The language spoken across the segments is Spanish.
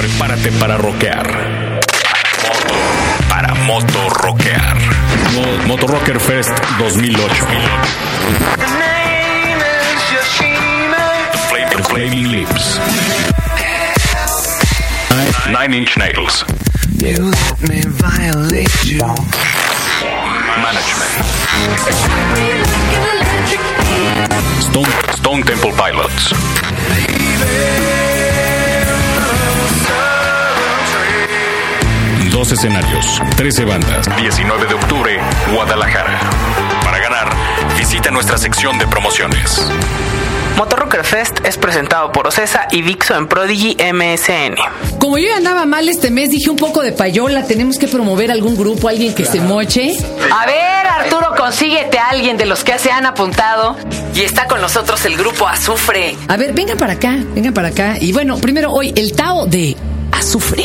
Prepárate para rockear. Para moto rockear. Mo- Moto Rocker Fest 2008. The Flaming Lips. Nine Inch Nails. You let me violate you. Management. Stone, Stone Temple Pilots. Dos escenarios, 13 bandas. 19 de octubre, Guadalajara. Para ganar, visita nuestra sección de promociones. Motorrocker Fest es presentado por Ocesa y Dixo en Prodigy MSN. Como yo ya andaba mal este mes, dije un poco de payola, tenemos que promover algún grupo, alguien que se moche. A ver, Arturo, consíguete a alguien de los que se han apuntado. Y está con nosotros el grupo Azufre. A ver, vengan para acá, vengan para acá. Y bueno, primero hoy, el Tao de Azufre.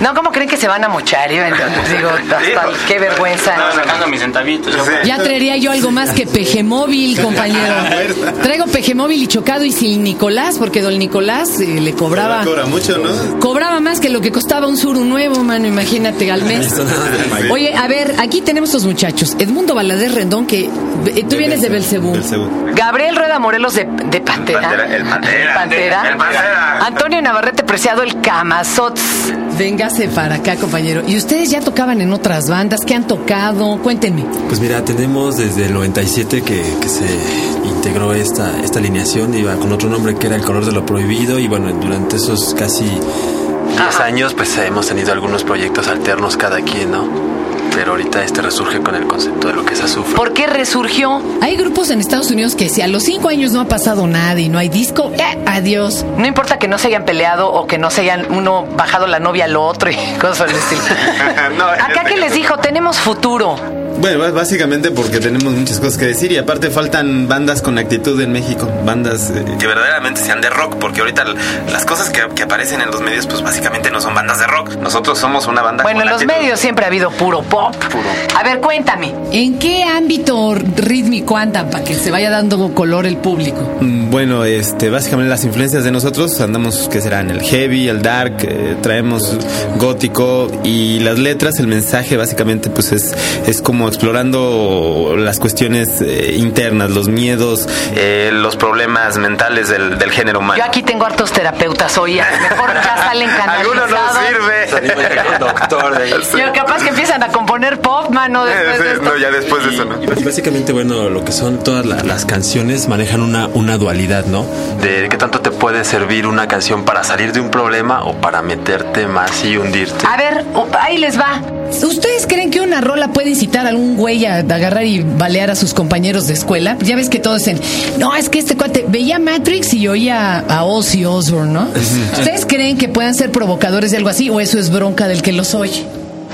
No, ¿cómo creen que se van a mochar? Yo entonces digo, hasta qué vergüenza. sacando mis centavitos. Ya traería yo algo más que peje móvil, compañero. Traigo peje móvil y chocado y sin Nicolás, porque don Nicolás eh, le cobraba. Cobra mucho, ¿no? Cobraba más que lo que costaba un suru nuevo, mano, imagínate, al mes. Oye, a ver, aquí tenemos estos muchachos. Edmundo Valadez Rendón, que eh, tú vienes de Belcebú. Gabriel Rueda Morelos de, de Pantera. Pantera, el Pantera. Pantera. El Pantera. Antonio Navarrete Preciado, el Camazots. Véngase para acá, compañero. ¿Y ustedes ya tocaban en otras bandas? ¿Qué han tocado? Cuéntenme. Pues mira, tenemos desde el 97 que, que se integró esta, esta alineación, iba con otro nombre que era El Color de lo Prohibido y bueno, durante esos casi 10 años pues hemos tenido algunos proyectos alternos cada quien, ¿no? Pero ahorita este resurge con el concepto de lo que es azufre. ¿Por qué resurgió? Hay grupos en Estados Unidos que si a los cinco años no ha pasado nada y no hay disco, eh, adiós. No importa que no se hayan peleado o que no se hayan uno bajado la novia al otro y cosas por el estilo. No, en Acá este que les dijo, tenemos futuro. Bueno, bás- básicamente porque tenemos muchas cosas que decir y aparte faltan bandas con actitud en México, bandas eh, que verdaderamente sean de rock, porque ahorita las cosas que, que aparecen en los medios pues básicamente no son bandas de rock. Nosotros somos una banda Bueno, con en los actitud. medios siempre ha habido puro pop. A ver, cuéntame. ¿En qué ámbito rítmico andan para que se vaya dando color el público? Mm, Bueno, este, básicamente las influencias de nosotros andamos, que serán el heavy, el dark, eh, traemos gótico y las letras, el mensaje básicamente pues es, es como explorando las cuestiones eh, internas, los miedos, eh, los problemas mentales del, del género humano. Yo aquí tengo hartos terapeutas hoy. a lo Mejor ya salen Alguno canalizados. no sirve. doctor Yo capaz que empiezan a componer pop, mano, después de esto. no, ya después de eso, ¿no? Y básicamente, bueno, lo que son todas la- las canciones manejan una, una dualidad, ¿no? De qué tanto te puede servir una canción para salir de un problema o para meterte más y hundirte. A ver, oh, ahí les va. ¿Ustedes creen que una rola puede incitar a algún güey a agarrar y balear a sus compañeros de escuela? Ya ves que todos dicen, no, es que este cuate veía Matrix y oía a Ozzy Osbourne, ¿no? ¿Ustedes creen que puedan ser provocadores de algo así o eso es bronca del que los oye?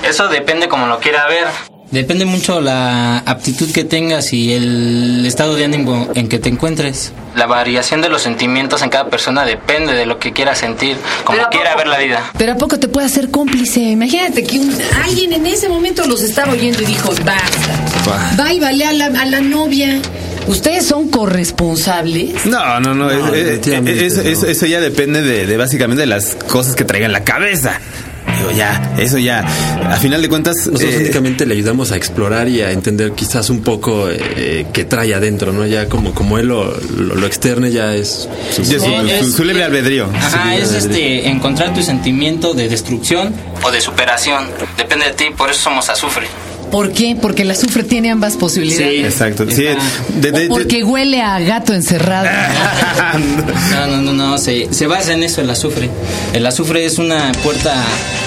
Eso depende como lo quiera ver. Depende mucho la aptitud que tengas y el estado de ánimo en que te encuentres. La variación de los sentimientos en cada persona depende de lo que quiera sentir, como Pero ¿a quiera poco? ver la vida. Pero ¿a poco te puede hacer cómplice? Imagínate que un- alguien en ese momento los estaba oyendo y dijo, basta. Va y vale a la, a la novia. ¿Ustedes son corresponsables? No, no, no. es- es- definitivamente eso, no. eso- eso ya depende de, de básicamente de las cosas que traiga en la cabeza. Digo, ya, eso ya. A final de cuentas. Nosotros eh, únicamente le ayudamos a explorar y a entender quizás un poco eh, qué trae adentro, ¿no? Ya como, como él lo, lo, lo externe ya es su, ya su, No, su- es- su libre albedrío. Ajá, es este encontrar tu sentimiento de destrucción. O de superación. Depende de ti, por eso somos azufre. ¿Por qué? Porque el azufre tiene ambas posibilidades. Exacto. Sí, Está- de- de- O porque huele a gato encerrado. No, no, no, no, se, se basa en eso el azufre. El azufre es una puerta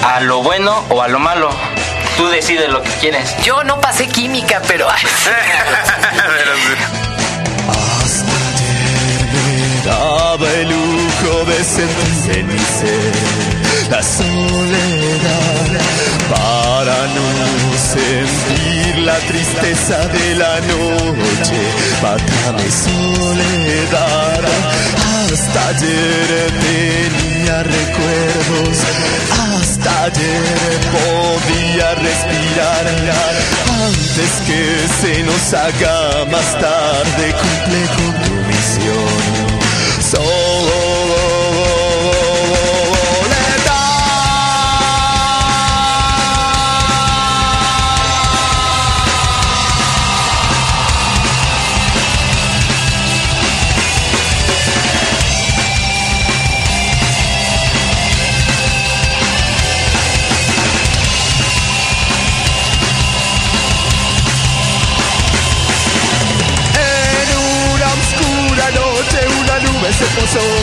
A lo bueno o a lo malo. Tú decides lo que quieres. Yo no pasé química, pero... ay, daba el lujo de sentirse mi ser la soledad la tristeza de la noche mátame soledad. Hasta ayer tenía recuerdos hasta ayer podía respirar. Antes que se nos haga más tarde, cumple se posó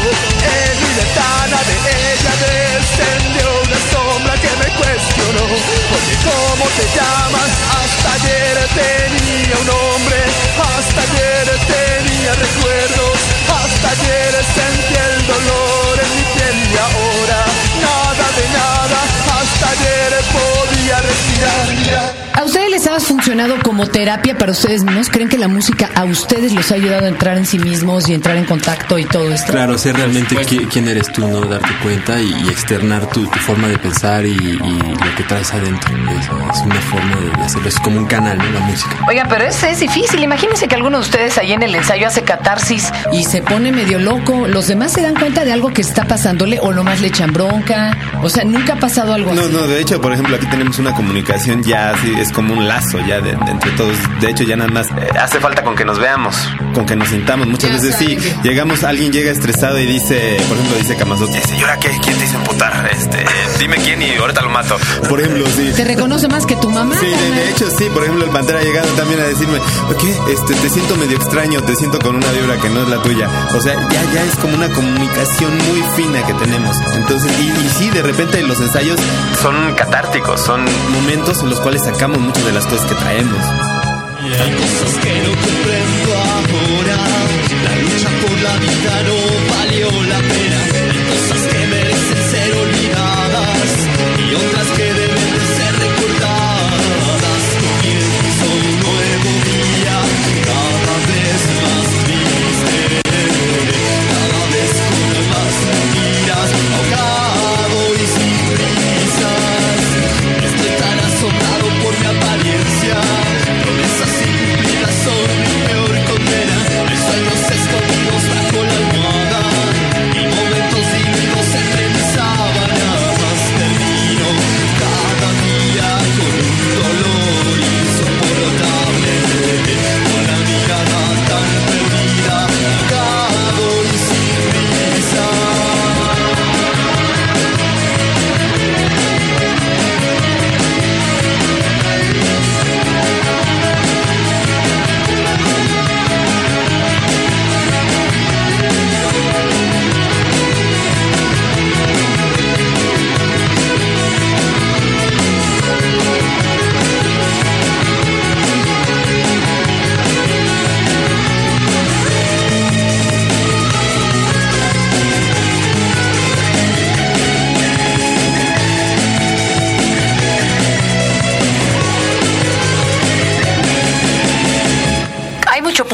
funcionado como terapia para ustedes mismos? ¿Creen que la música a ustedes los ha ayudado a entrar en sí mismos y entrar en contacto y todo esto? Claro, ser realmente qui- quién eres tú, ¿no? Darte cuenta y, y externar tu, tu forma de pensar y, y lo que traes adentro. Es, es una forma de, hacerlo. Es como un canal, ¿no? La música. Oigan, pero es, es difícil. Imagínense que alguno de ustedes ahí en el ensayo hace catarsis. Y se pone medio loco. ¿Los demás se dan cuenta de algo que está pasándole o nomás le echan bronca? O sea, nunca ha pasado algo No, así. no, de hecho, por ejemplo, aquí tenemos una comunicación ya así, es como un lazo ya de, de entre todos. De hecho, ya nada más eh, hace falta con que nos veamos, con que nos sintamos. Muchas Ya veces sí, saben. llegamos, alguien llega estresado y dice, por ejemplo, dice Camazote, "Eh, señora, ¿qué? ¿Quién te hizo emputar? Este, dime quién y ahorita lo mato. Por ejemplo, sí. Te reconoce más que tu mamá. Sí, de, de hecho sí, por ejemplo el Pantera ha llegado también a decirme, ¿qué? Este, te siento medio extraño, te siento con una vibra que no es la tuya. O sea, ya, ya es como una comunicación muy fina que tenemos. Entonces, y, y sí, de repente los ensayos son catárticos, son momentos en los cuales sacamos muchas de las cosas que traemos. Y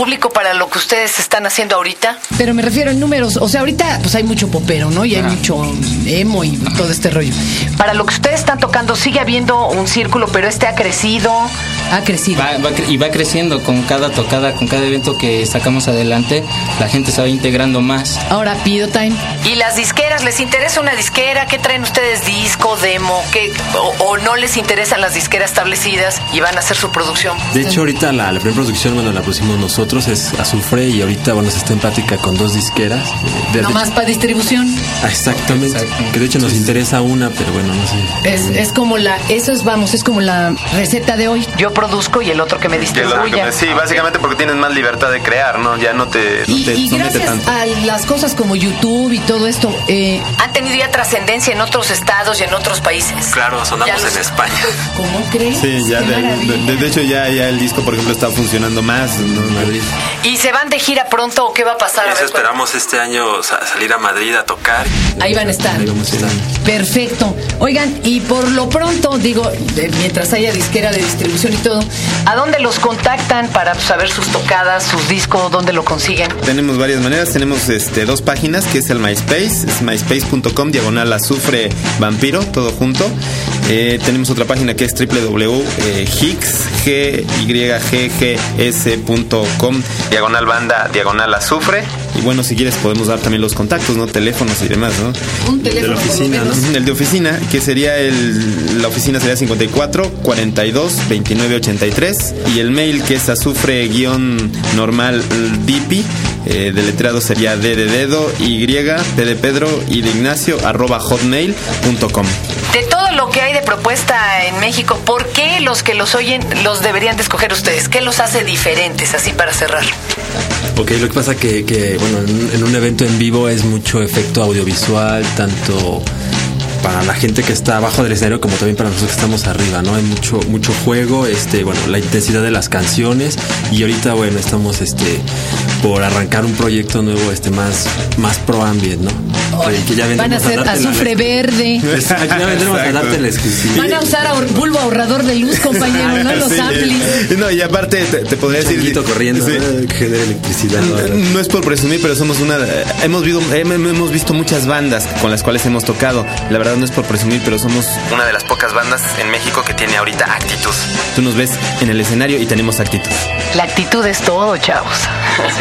público para lo que ustedes están haciendo ahorita? Pero me refiero en números. O sea, ahorita pues hay mucho popero, ¿no? Y hay mucho emo y todo este rollo. Para lo que ustedes están tocando, sigue habiendo un círculo, pero este ha crecido. Ha crecido. Va- va cre- y va creciendo con cada tocada, con cada evento que sacamos adelante, la gente se va integrando más. Ahora pido time. ¿Y las disqueras? ¿Les interesa una disquera? ¿Qué traen ustedes? ¿Disco, demo? ¿Qué? O, o no les interesan las disqueras establecidas y van a hacer su producción? De hecho, ahorita la, la primera producción, bueno, la pusimos nosotros, es Azufre, y ahorita, bueno, se está en plática con dos disqueras. eh, de- Nomás para distribución. Ah, exactamente. Que de hecho nos interesa una, pero bueno, no sé. Es, es como la, eso es, vamos, es como la receta de hoy. Yo produzco y el otro que me Que distribuya. sí, básicamente porque tienes más libertad de crear, ¿no? Ya no te, no Y, te y gracias tanto. a las cosas como YouTube y todo esto, eh, Han tenido ya trascendencia en otros estados y en otros países. Claro, sonamos los- en España. ¿cómo crees? Sí, ya de, de- de hecho ya, ya el disco, por ejemplo, está funcionando más. ¿no? ¿Y se van de gira pronto o qué va a pasar? A Eso ver, esperamos este año sa- salir a Madrid a tocar. Ahí van a estar. Ahí vamos a estar. Perfecto. Oigan, y por lo pronto, digo, de- mientras haya disquera de distribución y todo, ¿a dónde los contactan para saber sus tocadas, sus discos, dónde lo consiguen? Tenemos varias maneras, tenemos este, dos páginas, que es el MySpace, es myspace.com, diagonal azufre vampiro, todo junto. Eh, tenemos otra página que es www.higgs.com, diagonal banda, diagonal azufre. Y bueno, si quieres podemos dar también los contactos, ¿no? Teléfonos y demás, ¿no? Un teléfono. lo oficina, El de oficina, que sería el. La oficina sería 54 42 29 83. Y el mail, que es azufre guion normal dipi. Eh, deletreado sería D de dedo, Y, P de Pedro y de Ignacio, arroba hotmail.com. De todo lo que hay de propuesta en México, ¿por qué los que los oyen los deberían de escoger ustedes? ¿Qué los hace diferentes, así para cerrar? Ok, lo que pasa que, que bueno, en, un evento en vivo es mucho efecto audiovisual, tanto para la gente que está abajo del escenario como también para nosotros que estamos arriba, ¿no? Hay mucho mucho juego, este, bueno, la intensidad de las canciones y ahorita bueno, estamos este por arrancar un proyecto nuevo este más más pro ambient, ¿no? Que- que ya Van a la- azufre verde. Exacto, ya vendremos a darte la exclusiva. Van a usar bulbo ahorrador de luz, compañero, ¿no? Los Sí, amplis. No, y aparte te, te podría decir. Corriendo, Sí. ¿no? que genera electricidad. ¿no? No es por presumir, pero somos una. Hemos visto, hem- hemos visto muchas bandas con las cuales hemos tocado. La verdad no es por presumir, pero somos una de las pocas bandas en México que tiene ahorita actitud. Tú nos ves en el escenario y tenemos actitud. La actitud es todo, chavos.